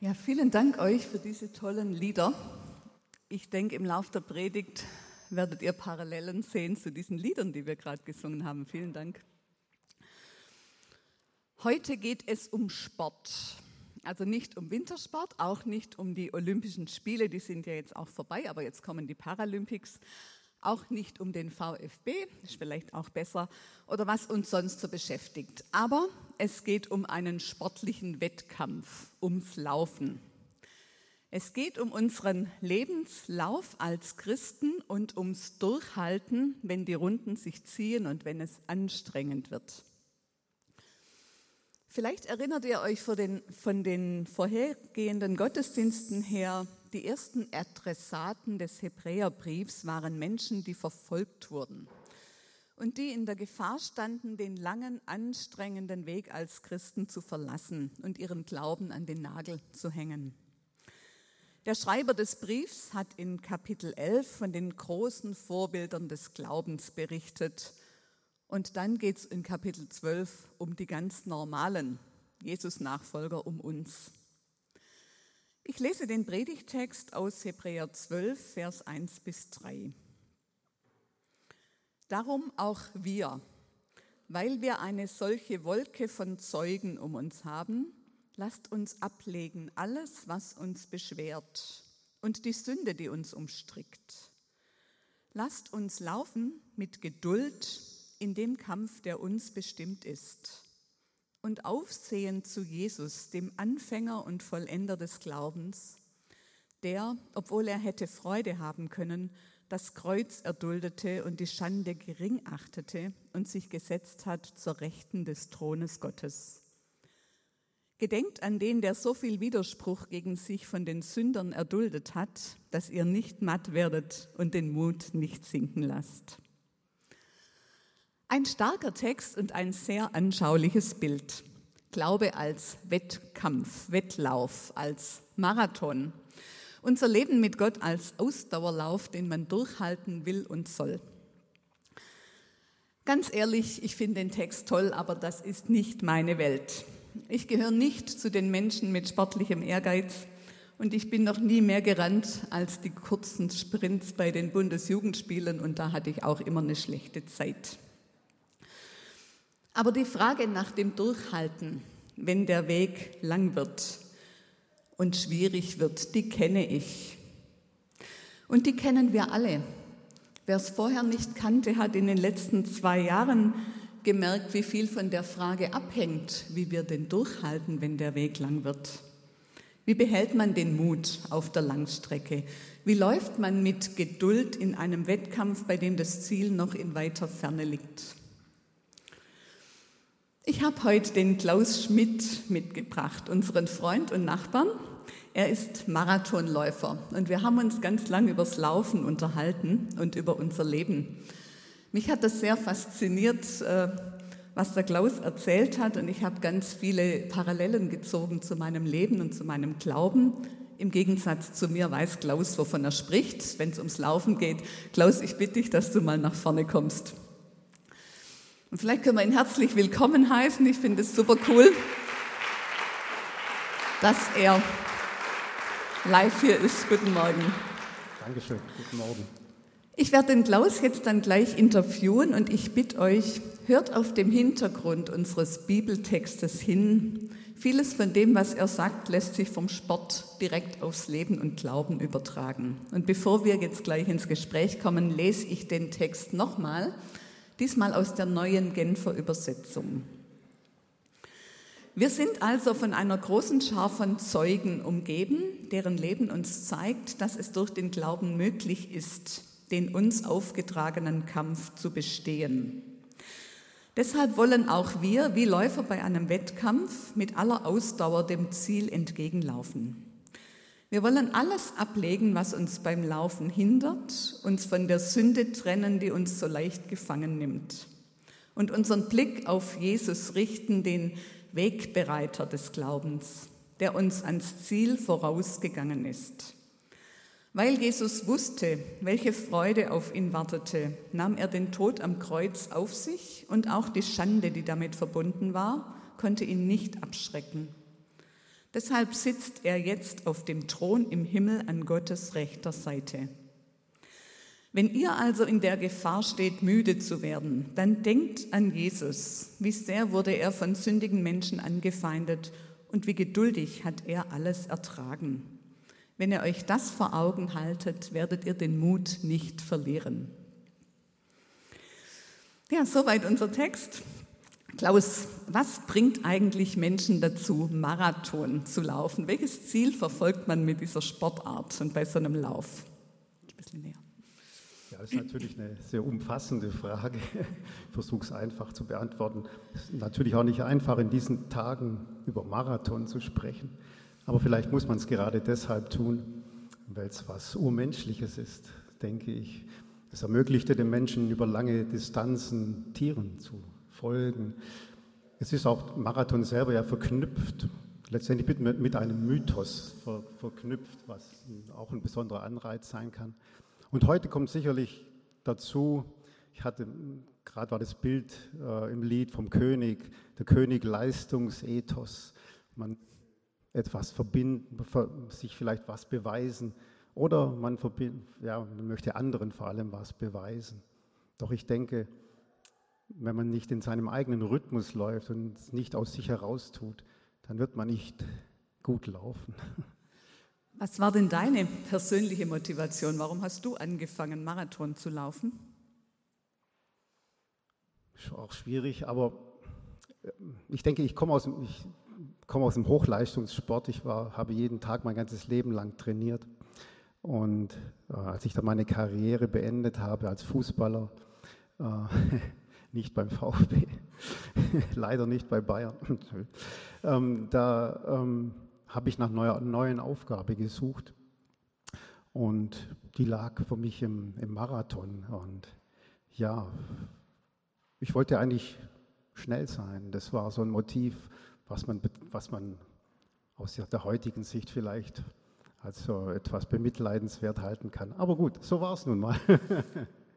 Ja, vielen Dank euch für diese tollen Lieder. Ich denke, im Laufe der Predigt werdet ihr Parallelen sehen zu diesen Liedern, die wir gerade gesungen haben. Vielen Dank. Heute geht es um Sport. Also nicht um Wintersport, auch nicht um die Olympischen Spiele, die sind ja jetzt auch vorbei, aber jetzt kommen die Paralympics. Auch nicht um den VfB, ist vielleicht auch besser, oder was uns sonst so beschäftigt. Aber es geht um einen sportlichen Wettkampf, ums Laufen. Es geht um unseren Lebenslauf als Christen und ums Durchhalten, wenn die Runden sich ziehen und wenn es anstrengend wird. Vielleicht erinnert ihr euch von den, von den vorhergehenden Gottesdiensten her, die ersten Adressaten des Hebräerbriefs waren Menschen, die verfolgt wurden und die in der Gefahr standen, den langen, anstrengenden Weg als Christen zu verlassen und ihren Glauben an den Nagel zu hängen. Der Schreiber des Briefs hat in Kapitel 11 von den großen Vorbildern des Glaubens berichtet und dann geht es in Kapitel 12 um die ganz normalen Jesus-Nachfolger, um uns. Ich lese den Predigtext aus Hebräer 12, Vers 1 bis 3. Darum auch wir, weil wir eine solche Wolke von Zeugen um uns haben, lasst uns ablegen alles, was uns beschwert und die Sünde, die uns umstrickt. Lasst uns laufen mit Geduld in dem Kampf, der uns bestimmt ist. Und aufsehen zu Jesus, dem Anfänger und Vollender des Glaubens, der, obwohl er hätte Freude haben können, das Kreuz erduldete und die Schande gering achtete und sich gesetzt hat zur Rechten des Thrones Gottes. Gedenkt an den, der so viel Widerspruch gegen sich von den Sündern erduldet hat, dass ihr nicht matt werdet und den Mut nicht sinken lasst. Ein starker Text und ein sehr anschauliches Bild. Glaube als Wettkampf, Wettlauf, als Marathon. Unser Leben mit Gott als Ausdauerlauf, den man durchhalten will und soll. Ganz ehrlich, ich finde den Text toll, aber das ist nicht meine Welt. Ich gehöre nicht zu den Menschen mit sportlichem Ehrgeiz und ich bin noch nie mehr gerannt als die kurzen Sprints bei den Bundesjugendspielen und da hatte ich auch immer eine schlechte Zeit. Aber die Frage nach dem Durchhalten, wenn der Weg lang wird und schwierig wird, die kenne ich. Und die kennen wir alle. Wer es vorher nicht kannte, hat in den letzten zwei Jahren gemerkt, wie viel von der Frage abhängt, wie wir denn durchhalten, wenn der Weg lang wird. Wie behält man den Mut auf der Langstrecke? Wie läuft man mit Geduld in einem Wettkampf, bei dem das Ziel noch in weiter Ferne liegt? Ich habe heute den Klaus Schmidt mitgebracht, unseren Freund und Nachbarn. Er ist Marathonläufer und wir haben uns ganz lang übers Laufen unterhalten und über unser Leben. Mich hat das sehr fasziniert, äh, was der Klaus erzählt hat und ich habe ganz viele Parallelen gezogen zu meinem Leben und zu meinem Glauben. Im Gegensatz zu mir weiß Klaus, wovon er spricht, wenn es ums Laufen geht. Klaus, ich bitte dich, dass du mal nach vorne kommst. Und vielleicht können wir ihn herzlich willkommen heißen. Ich finde es super cool, dass er live hier ist. Guten Morgen. Dankeschön. Guten Morgen. Ich werde den Klaus jetzt dann gleich interviewen und ich bitte euch, hört auf dem Hintergrund unseres Bibeltextes hin. Vieles von dem, was er sagt, lässt sich vom Sport direkt aufs Leben und Glauben übertragen. Und bevor wir jetzt gleich ins Gespräch kommen, lese ich den Text nochmal diesmal aus der neuen Genfer Übersetzung. Wir sind also von einer großen Schar von Zeugen umgeben, deren Leben uns zeigt, dass es durch den Glauben möglich ist, den uns aufgetragenen Kampf zu bestehen. Deshalb wollen auch wir, wie Läufer bei einem Wettkampf, mit aller Ausdauer dem Ziel entgegenlaufen. Wir wollen alles ablegen, was uns beim Laufen hindert, uns von der Sünde trennen, die uns so leicht gefangen nimmt. Und unseren Blick auf Jesus richten, den Wegbereiter des Glaubens, der uns ans Ziel vorausgegangen ist. Weil Jesus wusste, welche Freude auf ihn wartete, nahm er den Tod am Kreuz auf sich und auch die Schande, die damit verbunden war, konnte ihn nicht abschrecken. Deshalb sitzt er jetzt auf dem Thron im Himmel an Gottes rechter Seite. Wenn ihr also in der Gefahr steht, müde zu werden, dann denkt an Jesus. Wie sehr wurde er von sündigen Menschen angefeindet und wie geduldig hat er alles ertragen. Wenn ihr euch das vor Augen haltet, werdet ihr den Mut nicht verlieren. Ja, soweit unser Text. Klaus, was bringt eigentlich Menschen dazu, Marathon zu laufen? Welches Ziel verfolgt man mit dieser Sportart und bei so einem Lauf? Ein bisschen näher. Ja, das ist natürlich eine sehr umfassende Frage. Ich versuche es einfach zu beantworten. Es ist natürlich auch nicht einfach, in diesen Tagen über Marathon zu sprechen. Aber vielleicht muss man es gerade deshalb tun, weil es was Urmenschliches ist, denke ich. Es ermöglichte den Menschen über lange Distanzen Tieren zu folgen. Es ist auch Marathon selber ja verknüpft, letztendlich mit, mit einem Mythos ver, verknüpft, was auch ein besonderer Anreiz sein kann. Und heute kommt sicherlich dazu, ich hatte, gerade war das Bild äh, im Lied vom König, der König Leistungsethos. Man etwas verbinden, sich vielleicht was beweisen oder man, ja, man möchte anderen vor allem was beweisen. Doch ich denke, wenn man nicht in seinem eigenen Rhythmus läuft und es nicht aus sich heraus tut, dann wird man nicht gut laufen. Was war denn deine persönliche Motivation? Warum hast du angefangen, Marathon zu laufen? Ist auch schwierig, aber äh, ich denke, ich komme aus, dem, ich komme aus dem Hochleistungssport. Ich war, habe jeden Tag mein ganzes Leben lang trainiert. Und äh, als ich dann meine Karriere beendet habe als Fußballer, äh, nicht beim VfB, leider nicht bei Bayern, ähm, da ähm, habe ich nach einer neuen Aufgabe gesucht. Und die lag für mich im, im Marathon. Und ja, ich wollte eigentlich schnell sein. Das war so ein Motiv, was man, was man aus der heutigen Sicht vielleicht als so etwas bemitleidenswert halten kann. Aber gut, so war es nun mal.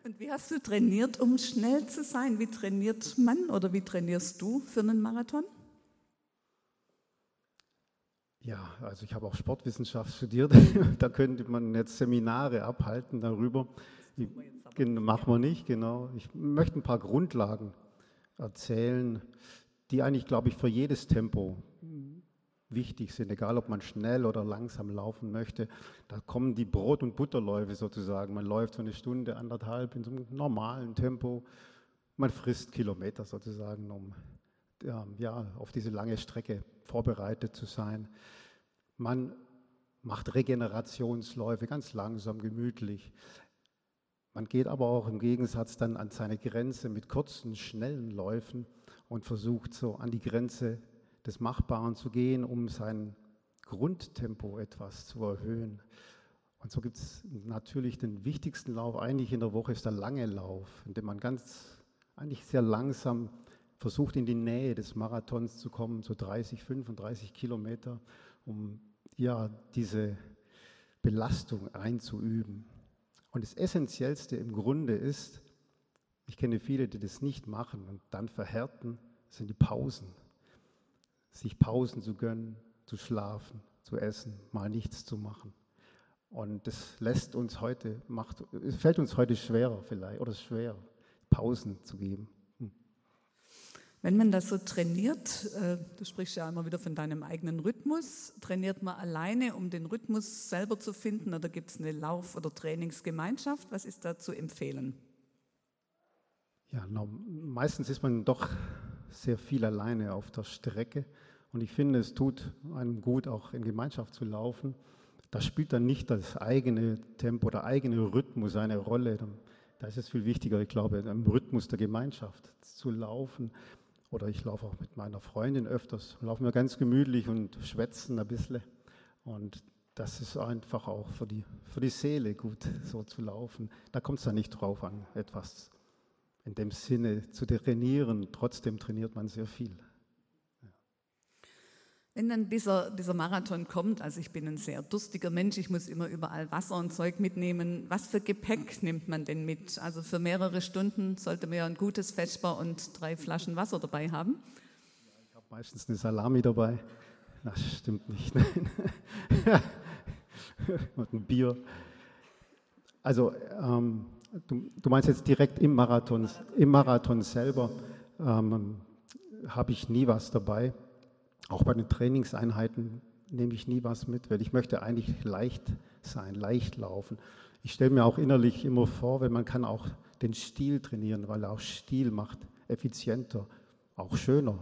Und wie hast du trainiert, um schnell zu sein? Wie trainiert man oder wie trainierst du für einen Marathon? Ja, also ich habe auch Sportwissenschaft studiert. da könnte man jetzt Seminare abhalten darüber. Machen wir nicht, genau. Ich möchte ein paar Grundlagen erzählen, die eigentlich, glaube ich, für jedes Tempo wichtig sind, egal ob man schnell oder langsam laufen möchte. Da kommen die Brot- und Butterläufe sozusagen. Man läuft so eine Stunde, anderthalb in so einem normalen Tempo. Man frisst Kilometer sozusagen, um ja, auf diese lange Strecke vorbereitet zu sein. Man macht Regenerationsläufe ganz langsam, gemütlich. Man geht aber auch im Gegensatz dann an seine Grenze mit kurzen, schnellen Läufen und versucht so an die Grenze des Machbaren zu gehen, um sein Grundtempo etwas zu erhöhen. Und so gibt es natürlich den wichtigsten Lauf eigentlich in der Woche, ist der lange Lauf, in dem man ganz, eigentlich sehr langsam versucht, in die Nähe des Marathons zu kommen, so 30, 35 Kilometer, um ja diese Belastung einzuüben. Und das Essentiellste im Grunde ist, ich kenne viele, die das nicht machen und dann verhärten, sind die Pausen sich Pausen zu gönnen, zu schlafen, zu essen, mal nichts zu machen. Und das lässt uns heute, macht, es fällt uns heute schwerer vielleicht oder schwer, Pausen zu geben. Hm. Wenn man das so trainiert, äh, du sprichst ja immer wieder von deinem eigenen Rhythmus, trainiert man alleine, um den Rhythmus selber zu finden oder gibt es eine Lauf- oder Trainingsgemeinschaft? Was ist da zu empfehlen? Ja, meistens ist man doch sehr viel alleine auf der Strecke. Und ich finde, es tut einem gut, auch in Gemeinschaft zu laufen. Da spielt dann nicht das eigene Tempo, der eigene Rhythmus eine Rolle. Da ist es viel wichtiger, ich glaube, im Rhythmus der Gemeinschaft zu laufen. Oder ich laufe auch mit meiner Freundin öfters. Laufen wir ganz gemütlich und schwätzen ein bisschen. Und das ist einfach auch für die, für die Seele gut, so zu laufen. Da kommt es dann nicht drauf an, etwas in dem Sinne zu trainieren. Trotzdem trainiert man sehr viel. Wenn dann dieser, dieser Marathon kommt, also ich bin ein sehr durstiger Mensch, ich muss immer überall Wasser und Zeug mitnehmen. Was für Gepäck nimmt man denn mit? Also für mehrere Stunden sollte man ja ein gutes Vesper und drei Flaschen Wasser dabei haben. Ich habe meistens eine Salami dabei. Das stimmt nicht. Und ein Bier. Also, ähm, du, du, meinst jetzt direkt im Marathon, im Marathon selber ähm, habe ich nie was dabei. Auch bei den Trainingseinheiten nehme ich nie was mit, weil ich möchte eigentlich leicht sein, leicht laufen. Ich stelle mir auch innerlich immer vor, wenn man kann auch den Stil trainieren, weil auch Stil macht effizienter, auch schöner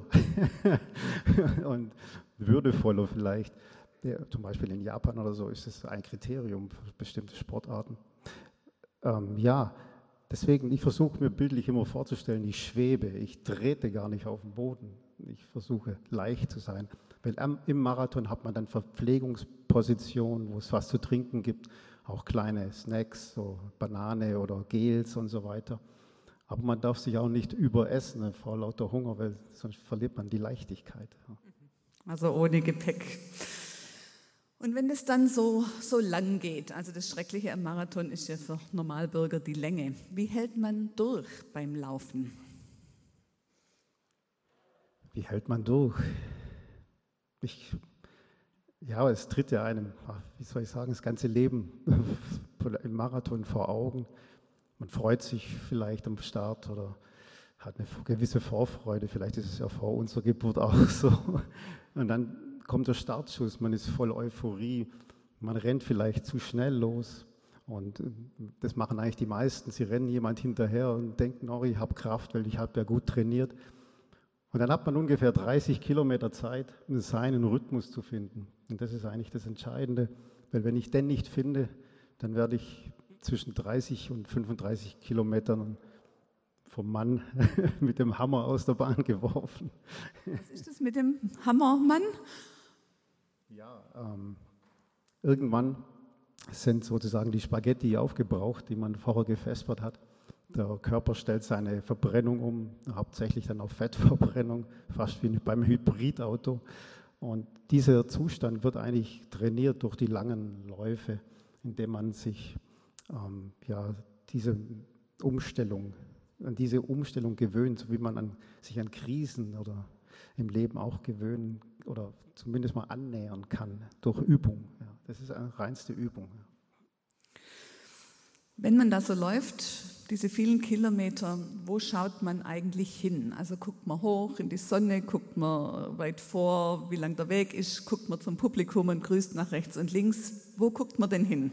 und würdevoller vielleicht. Ja, zum Beispiel in Japan oder so ist es ein Kriterium für bestimmte Sportarten. Ähm, ja, deswegen, ich versuche mir bildlich immer vorzustellen, ich schwebe, ich trete gar nicht auf den Boden. Ich versuche leicht zu sein. Weil im Marathon hat man dann Verpflegungspositionen, wo es was zu trinken gibt, auch kleine Snacks, so Banane oder Gels und so weiter. Aber man darf sich auch nicht überessen vor lauter Hunger, weil sonst verliert man die Leichtigkeit. Also ohne Gepäck. Und wenn es dann so, so lang geht, also das Schreckliche am Marathon ist ja für Normalbürger die Länge, wie hält man durch beim Laufen? Wie hält man durch? Ich, ja, es tritt ja einem, wie soll ich sagen, das ganze Leben im Marathon vor Augen. Man freut sich vielleicht am Start oder hat eine gewisse Vorfreude. Vielleicht ist es ja vor unserer Geburt auch so. Und dann kommt der Startschuss, man ist voll Euphorie, man rennt vielleicht zu schnell los. Und äh, das machen eigentlich die meisten. Sie rennen jemand hinterher und denken, oh, ich habe Kraft, weil ich habe ja gut trainiert. Und dann hat man ungefähr 30 Kilometer Zeit, seinen Rhythmus zu finden. Und das ist eigentlich das Entscheidende, weil wenn ich den nicht finde, dann werde ich zwischen 30 und 35 Kilometern vom Mann mit dem Hammer aus der Bahn geworfen. Was ist das mit dem Hammermann? Ja, ähm, irgendwann sind sozusagen die Spaghetti aufgebraucht, die man vorher gefespert hat. Der Körper stellt seine Verbrennung um, hauptsächlich dann auf Fettverbrennung, fast wie beim Hybridauto. Und dieser Zustand wird eigentlich trainiert durch die langen Läufe, indem man sich ähm, ja, diese Umstellung, an diese Umstellung gewöhnt, so wie man an, sich an Krisen oder im Leben auch gewöhnen oder zumindest mal annähern kann durch Übung. Ja, das ist eine reinste Übung. Wenn man da so läuft, diese vielen Kilometer, wo schaut man eigentlich hin? Also guckt man hoch in die Sonne, guckt man weit vor, wie lang der Weg ist, guckt man zum Publikum und grüßt nach rechts und links. Wo guckt man denn hin?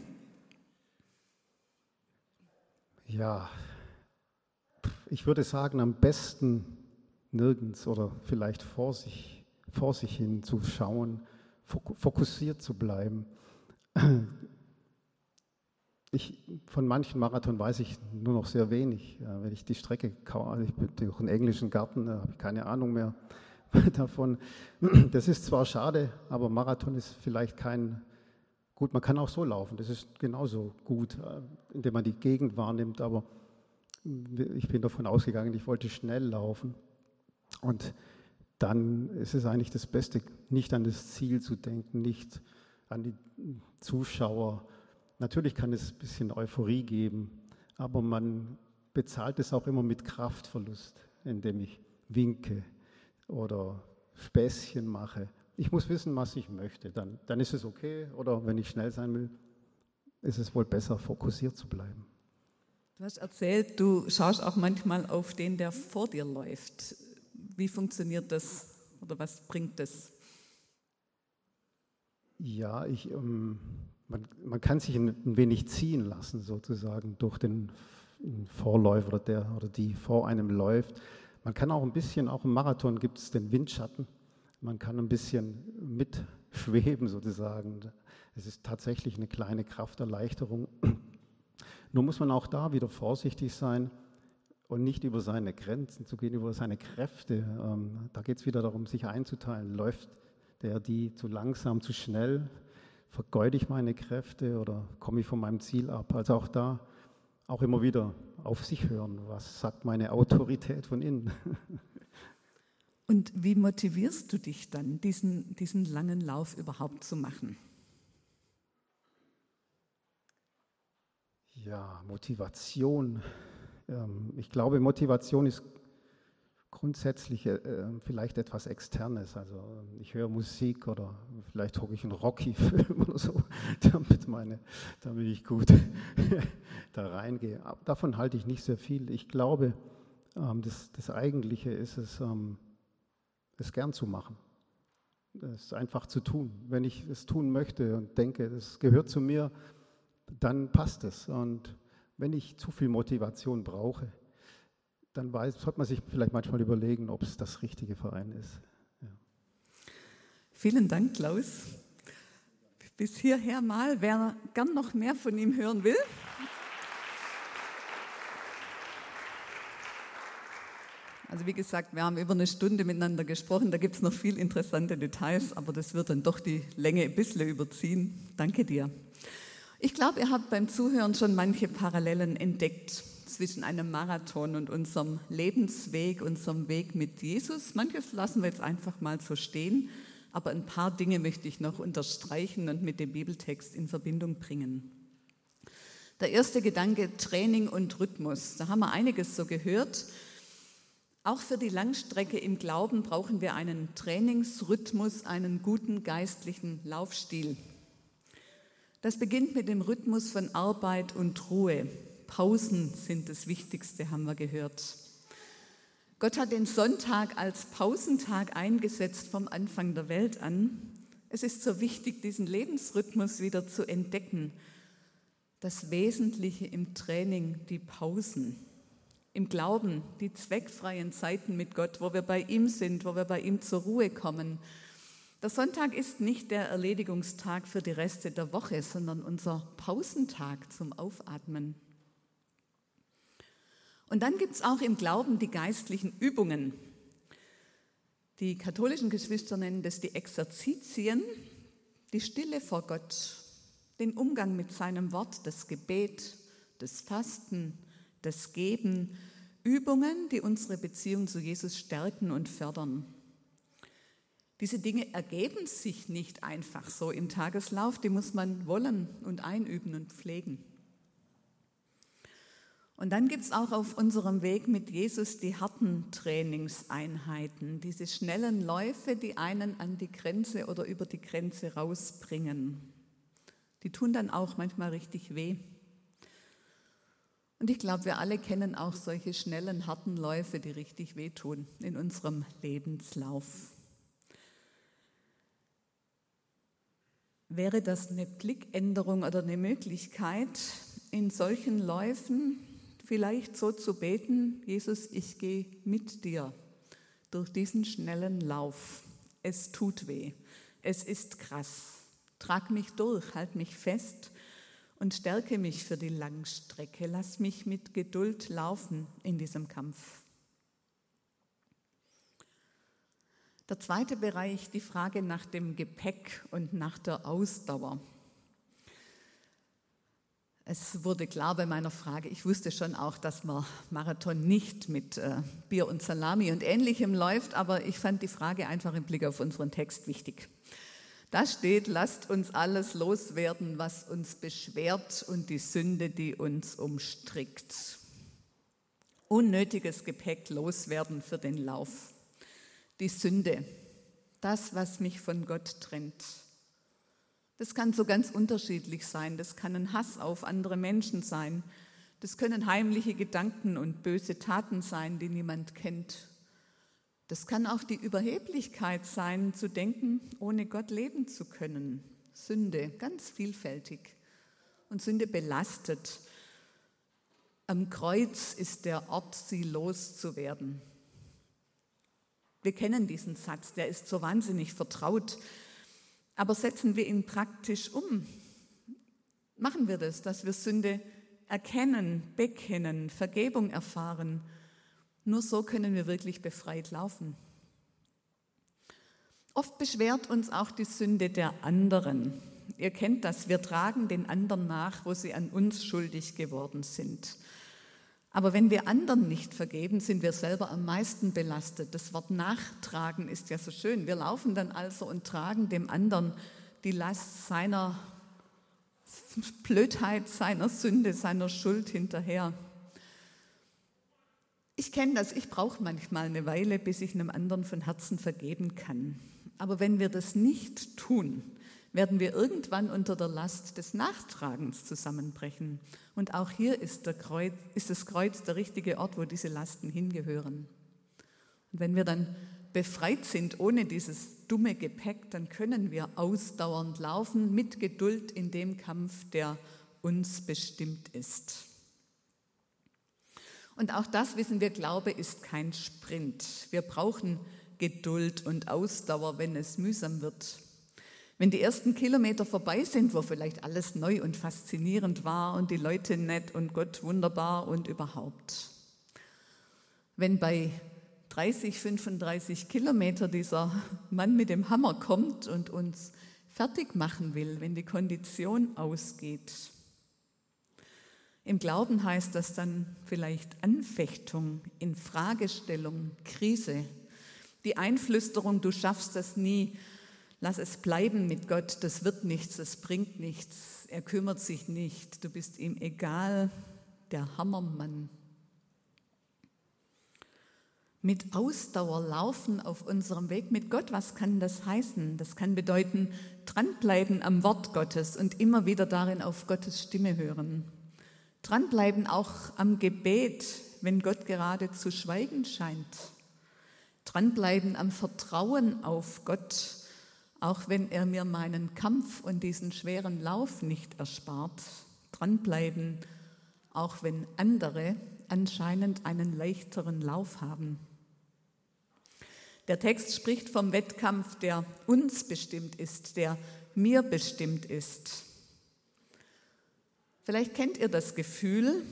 Ja, ich würde sagen, am besten nirgends oder vielleicht vor sich, vor sich hin zu schauen, fokussiert zu bleiben. Ich, von manchen Marathon weiß ich nur noch sehr wenig. Ja, wenn ich die Strecke, also ich bin durch einen englischen Garten, da habe ich keine Ahnung mehr davon. Das ist zwar schade, aber Marathon ist vielleicht kein, gut, man kann auch so laufen, das ist genauso gut, äh, indem man die Gegend wahrnimmt, aber ich bin davon ausgegangen, ich wollte schnell laufen. Und dann ist es eigentlich das Beste, nicht an das Ziel zu denken, nicht an die Zuschauer. Natürlich kann es ein bisschen Euphorie geben, aber man bezahlt es auch immer mit Kraftverlust, indem ich winke oder Späßchen mache. Ich muss wissen, was ich möchte, dann, dann ist es okay. Oder wenn ich schnell sein will, ist es wohl besser, fokussiert zu bleiben. Du hast erzählt, du schaust auch manchmal auf den, der vor dir läuft. Wie funktioniert das oder was bringt das? Ja, ich, ähm, man, man, kann sich ein, ein, wenig ziehen lassen, sozusagen, durch den Vorläufer oder der oder die vor einem läuft. Man kann auch ein bisschen, auch im Marathon gibt es den Windschatten, man kann ein bisschen mitschweben, sozusagen. Es ist tatsächlich eine kleine Krafterleichterung. Nur muss man auch da wieder vorsichtig sein und nicht über seine Grenzen zu gehen, über seine Kräfte. Ähm, da geht es wieder darum, sich einzuteilen. Läuft der die zu langsam, zu schnell? Vergeude ich meine Kräfte oder komme ich von meinem Ziel ab? Also auch da, auch immer wieder auf sich hören. Was sagt meine Autorität von innen? Und wie motivierst du dich dann, diesen, diesen langen Lauf überhaupt zu machen? Ja, Motivation. Ähm, ich glaube, Motivation ist grundsätzliche, äh, vielleicht etwas Externes. Also ich höre Musik oder vielleicht hocke ich einen Rocky-Film oder so, damit, meine, damit ich gut da reingehe. Davon halte ich nicht sehr viel. Ich glaube, ähm, das, das Eigentliche ist es, ähm, es gern zu machen. Es einfach zu tun. Wenn ich es tun möchte und denke, das gehört zu mir, dann passt es. Und wenn ich zu viel Motivation brauche, dann weiß, sollte man sich vielleicht manchmal überlegen, ob es das richtige Verein ist. Ja. Vielen Dank, Klaus. Bis hierher mal, wer gern noch mehr von ihm hören will. Also wie gesagt, wir haben über eine Stunde miteinander gesprochen, da gibt es noch viel interessante Details, aber das wird dann doch die Länge ein bisschen überziehen. Danke dir. Ich glaube, ihr habt beim Zuhören schon manche Parallelen entdeckt zwischen einem Marathon und unserem Lebensweg, unserem Weg mit Jesus. Manches lassen wir jetzt einfach mal so stehen, aber ein paar Dinge möchte ich noch unterstreichen und mit dem Bibeltext in Verbindung bringen. Der erste Gedanke, Training und Rhythmus. Da haben wir einiges so gehört. Auch für die Langstrecke im Glauben brauchen wir einen Trainingsrhythmus, einen guten geistlichen Laufstil. Das beginnt mit dem Rhythmus von Arbeit und Ruhe. Pausen sind das Wichtigste, haben wir gehört. Gott hat den Sonntag als Pausentag eingesetzt vom Anfang der Welt an. Es ist so wichtig, diesen Lebensrhythmus wieder zu entdecken. Das Wesentliche im Training, die Pausen. Im Glauben, die zweckfreien Zeiten mit Gott, wo wir bei ihm sind, wo wir bei ihm zur Ruhe kommen. Der Sonntag ist nicht der Erledigungstag für die Reste der Woche, sondern unser Pausentag zum Aufatmen. Und dann gibt es auch im Glauben die geistlichen Übungen. Die katholischen Geschwister nennen das die Exerzitien, die Stille vor Gott, den Umgang mit seinem Wort, das Gebet, das Fasten, das Geben, Übungen, die unsere Beziehung zu Jesus stärken und fördern. Diese Dinge ergeben sich nicht einfach so im Tageslauf, die muss man wollen und einüben und pflegen. Und dann gibt es auch auf unserem Weg mit Jesus die harten Trainingseinheiten, diese schnellen Läufe, die einen an die Grenze oder über die Grenze rausbringen. Die tun dann auch manchmal richtig weh. Und ich glaube, wir alle kennen auch solche schnellen, harten Läufe, die richtig wehtun in unserem Lebenslauf. Wäre das eine Blickänderung oder eine Möglichkeit, in solchen Läufen vielleicht so zu beten, Jesus, ich gehe mit dir durch diesen schnellen Lauf. Es tut weh, es ist krass. Trag mich durch, halt mich fest und stärke mich für die Langstrecke. Lass mich mit Geduld laufen in diesem Kampf. Der zweite Bereich, die Frage nach dem Gepäck und nach der Ausdauer. Es wurde klar bei meiner Frage, ich wusste schon auch, dass man Marathon nicht mit äh, Bier und Salami und ähnlichem läuft, aber ich fand die Frage einfach im Blick auf unseren Text wichtig. Da steht, lasst uns alles loswerden, was uns beschwert und die Sünde, die uns umstrickt. Unnötiges Gepäck loswerden für den Lauf. Die Sünde, das, was mich von Gott trennt das kann so ganz unterschiedlich sein. Das kann ein Hass auf andere Menschen sein. Das können heimliche Gedanken und böse Taten sein, die niemand kennt. Das kann auch die Überheblichkeit sein, zu denken, ohne Gott leben zu können. Sünde, ganz vielfältig. Und Sünde belastet. Am Kreuz ist der Ort, sie loszuwerden. Wir kennen diesen Satz, der ist so wahnsinnig vertraut. Aber setzen wir ihn praktisch um? Machen wir das, dass wir Sünde erkennen, bekennen, Vergebung erfahren. Nur so können wir wirklich befreit laufen. Oft beschwert uns auch die Sünde der anderen. Ihr kennt das, wir tragen den anderen nach, wo sie an uns schuldig geworden sind. Aber wenn wir anderen nicht vergeben, sind wir selber am meisten belastet. Das Wort nachtragen ist ja so schön. Wir laufen dann also und tragen dem anderen die Last seiner Blödheit, seiner Sünde, seiner Schuld hinterher. Ich kenne das, ich brauche manchmal eine Weile, bis ich einem anderen von Herzen vergeben kann. Aber wenn wir das nicht tun, werden wir irgendwann unter der Last des Nachtragens zusammenbrechen. Und auch hier ist, Kreuz, ist das Kreuz der richtige Ort, wo diese Lasten hingehören. Und wenn wir dann befreit sind ohne dieses dumme Gepäck, dann können wir ausdauernd laufen mit Geduld in dem Kampf, der uns bestimmt ist. Und auch das wissen wir, Glaube ist kein Sprint. Wir brauchen Geduld und Ausdauer, wenn es mühsam wird. Wenn die ersten Kilometer vorbei sind, wo vielleicht alles neu und faszinierend war und die Leute nett und Gott wunderbar und überhaupt. Wenn bei 30, 35 Kilometer dieser Mann mit dem Hammer kommt und uns fertig machen will, wenn die Kondition ausgeht. Im Glauben heißt das dann vielleicht Anfechtung, Infragestellung, Krise, die Einflüsterung, du schaffst das nie, lass es bleiben mit Gott, das wird nichts, das bringt nichts, er kümmert sich nicht, du bist ihm egal, der Hammermann mit Ausdauer laufen auf unserem Weg mit Gott. Was kann das heißen? Das kann bedeuten, dranbleiben am Wort Gottes und immer wieder darin auf Gottes Stimme hören. Dranbleiben auch am Gebet, wenn Gott gerade zu schweigen scheint. Dranbleiben am Vertrauen auf Gott, auch wenn er mir meinen Kampf und diesen schweren Lauf nicht erspart. Dranbleiben, auch wenn andere anscheinend einen leichteren Lauf haben. Der Text spricht vom Wettkampf, der uns bestimmt ist, der mir bestimmt ist. Vielleicht kennt ihr das Gefühl,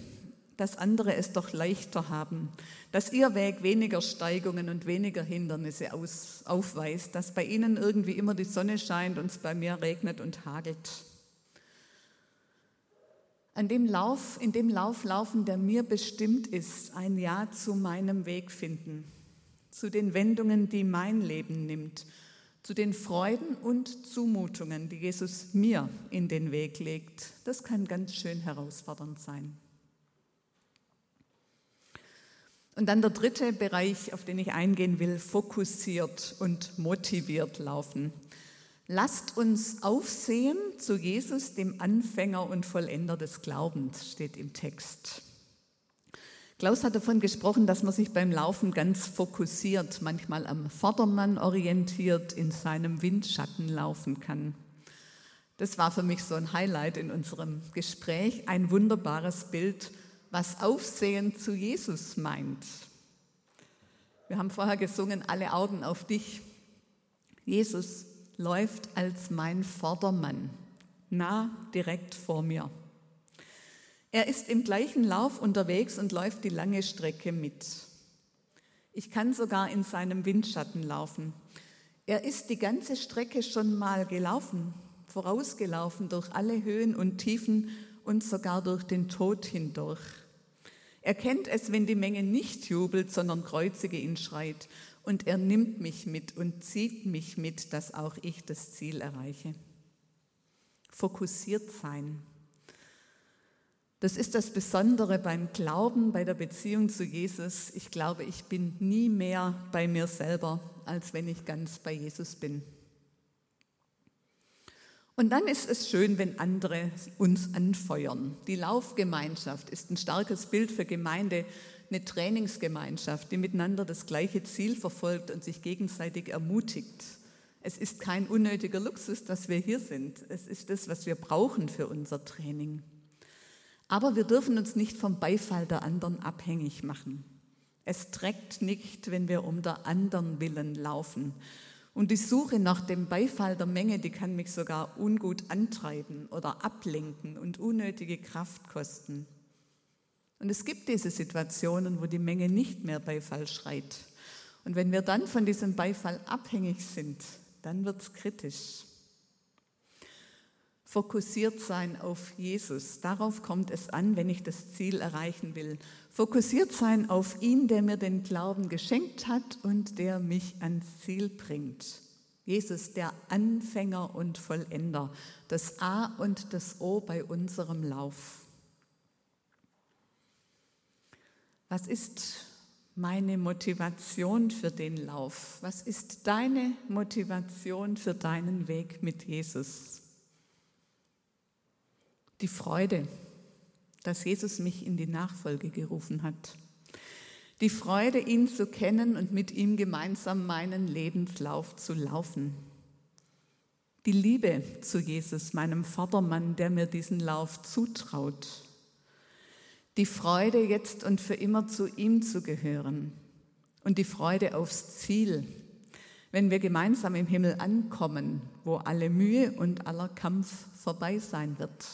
dass andere es doch leichter haben, dass ihr Weg weniger Steigungen und weniger Hindernisse aus, aufweist, dass bei ihnen irgendwie immer die Sonne scheint und es bei mir regnet und hagelt. An dem Lauf, in dem Lauf laufen, der mir bestimmt ist, ein Ja zu meinem Weg finden, zu den Wendungen, die mein Leben nimmt, zu den Freuden und Zumutungen, die Jesus mir in den Weg legt. Das kann ganz schön herausfordernd sein. Und dann der dritte Bereich, auf den ich eingehen will, fokussiert und motiviert laufen. Lasst uns aufsehen zu Jesus, dem Anfänger und Vollender des Glaubens, steht im Text. Klaus hat davon gesprochen, dass man sich beim Laufen ganz fokussiert, manchmal am Vordermann orientiert, in seinem Windschatten laufen kann. Das war für mich so ein Highlight in unserem Gespräch, ein wunderbares Bild, was Aufsehen zu Jesus meint. Wir haben vorher gesungen, alle Augen auf dich. Jesus läuft als mein Vordermann, nah direkt vor mir. Er ist im gleichen Lauf unterwegs und läuft die lange Strecke mit. Ich kann sogar in seinem Windschatten laufen. Er ist die ganze Strecke schon mal gelaufen, vorausgelaufen durch alle Höhen und Tiefen und sogar durch den Tod hindurch. Er kennt es, wenn die Menge nicht jubelt, sondern kreuzige ihn schreit. Und er nimmt mich mit und zieht mich mit, dass auch ich das Ziel erreiche. Fokussiert sein. Das ist das Besondere beim Glauben, bei der Beziehung zu Jesus. Ich glaube, ich bin nie mehr bei mir selber, als wenn ich ganz bei Jesus bin. Und dann ist es schön, wenn andere uns anfeuern. Die Laufgemeinschaft ist ein starkes Bild für Gemeinde, eine Trainingsgemeinschaft, die miteinander das gleiche Ziel verfolgt und sich gegenseitig ermutigt. Es ist kein unnötiger Luxus, dass wir hier sind. Es ist das, was wir brauchen für unser Training. Aber wir dürfen uns nicht vom Beifall der anderen abhängig machen. Es trägt nicht, wenn wir um der anderen willen laufen. Und die Suche nach dem Beifall der Menge, die kann mich sogar ungut antreiben oder ablenken und unnötige Kraft kosten. Und es gibt diese Situationen, wo die Menge nicht mehr Beifall schreit. Und wenn wir dann von diesem Beifall abhängig sind, dann wird es kritisch. Fokussiert sein auf Jesus. Darauf kommt es an, wenn ich das Ziel erreichen will. Fokussiert sein auf ihn, der mir den Glauben geschenkt hat und der mich ans Ziel bringt. Jesus, der Anfänger und Vollender, das A und das O bei unserem Lauf. Was ist meine Motivation für den Lauf? Was ist deine Motivation für deinen Weg mit Jesus? Die Freude, dass Jesus mich in die Nachfolge gerufen hat. Die Freude, ihn zu kennen und mit ihm gemeinsam meinen Lebenslauf zu laufen. Die Liebe zu Jesus, meinem Vatermann, der mir diesen Lauf zutraut die Freude, jetzt und für immer zu ihm zu gehören und die Freude aufs Ziel, wenn wir gemeinsam im Himmel ankommen, wo alle Mühe und aller Kampf vorbei sein wird.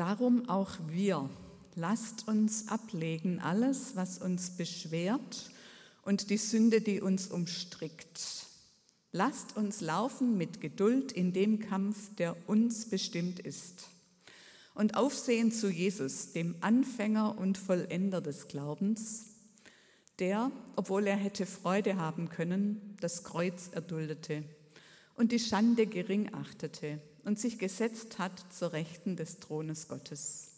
Darum auch wir, lasst uns ablegen alles, was uns beschwert und die Sünde, die uns umstrickt. Lasst uns laufen mit Geduld in dem Kampf, der uns bestimmt ist. Und Aufsehen zu Jesus, dem Anfänger und Vollender des Glaubens, der, obwohl er hätte Freude haben können, das Kreuz erduldete und die Schande gering achtete und sich gesetzt hat zur Rechten des Thrones Gottes.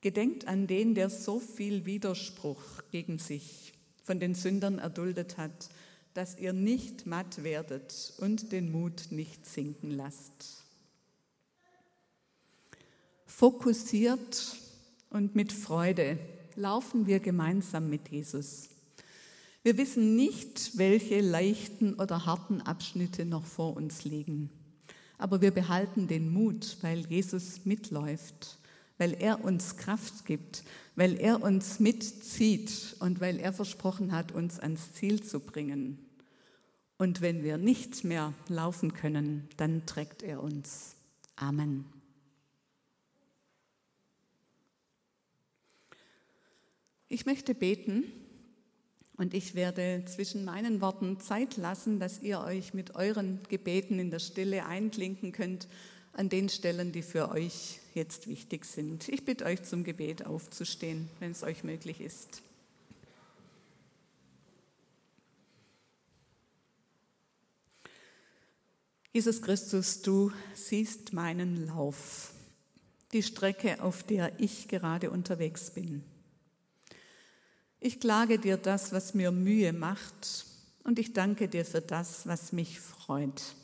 Gedenkt an den, der so viel Widerspruch gegen sich von den Sündern erduldet hat, dass ihr nicht matt werdet und den Mut nicht sinken lasst fokussiert und mit Freude laufen wir gemeinsam mit Jesus. Wir wissen nicht, welche leichten oder harten Abschnitte noch vor uns liegen. Aber wir behalten den Mut, weil Jesus mitläuft, weil er uns Kraft gibt, weil er uns mitzieht und weil er versprochen hat, uns ans Ziel zu bringen. Und wenn wir nicht mehr laufen können, dann trägt er uns. Amen. Ich möchte beten und ich werde zwischen meinen Worten Zeit lassen, dass ihr euch mit euren Gebeten in der Stille einklinken könnt an den Stellen, die für euch jetzt wichtig sind. Ich bitte euch zum Gebet aufzustehen, wenn es euch möglich ist. Jesus Christus, du siehst meinen Lauf, die Strecke, auf der ich gerade unterwegs bin. Ich klage dir das, was mir Mühe macht, und ich danke dir für das, was mich freut.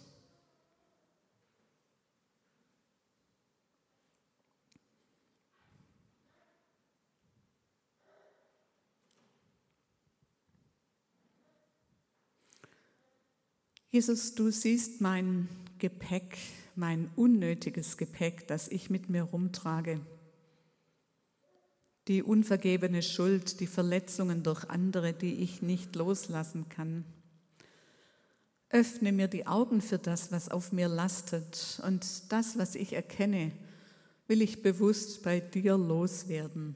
Jesus, du siehst mein Gepäck, mein unnötiges Gepäck, das ich mit mir rumtrage die unvergebene Schuld, die Verletzungen durch andere, die ich nicht loslassen kann. Öffne mir die Augen für das, was auf mir lastet und das, was ich erkenne, will ich bewusst bei dir loswerden.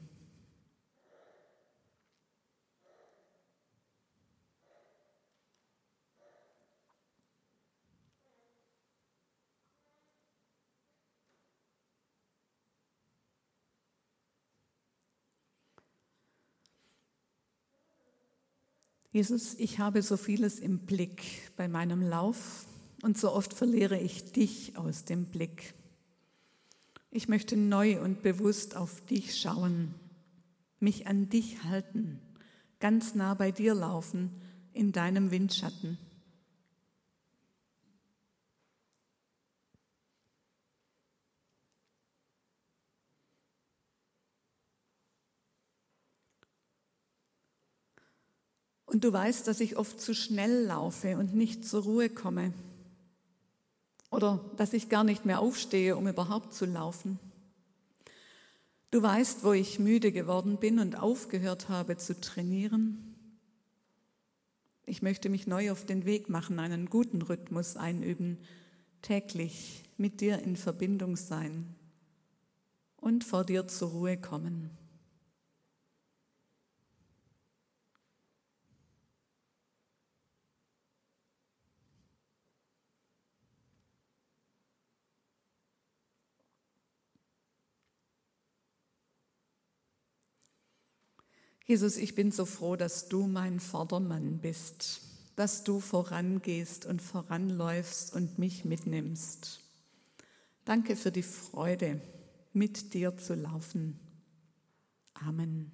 Jesus, ich habe so vieles im Blick bei meinem Lauf und so oft verliere ich dich aus dem Blick. Ich möchte neu und bewusst auf dich schauen, mich an dich halten, ganz nah bei dir laufen, in deinem Windschatten. Und du weißt, dass ich oft zu schnell laufe und nicht zur Ruhe komme. Oder dass ich gar nicht mehr aufstehe, um überhaupt zu laufen. Du weißt, wo ich müde geworden bin und aufgehört habe zu trainieren. Ich möchte mich neu auf den Weg machen, einen guten Rhythmus einüben, täglich mit dir in Verbindung sein und vor dir zur Ruhe kommen. Jesus, ich bin so froh, dass du mein Vordermann bist, dass du vorangehst und voranläufst und mich mitnimmst. Danke für die Freude, mit dir zu laufen. Amen.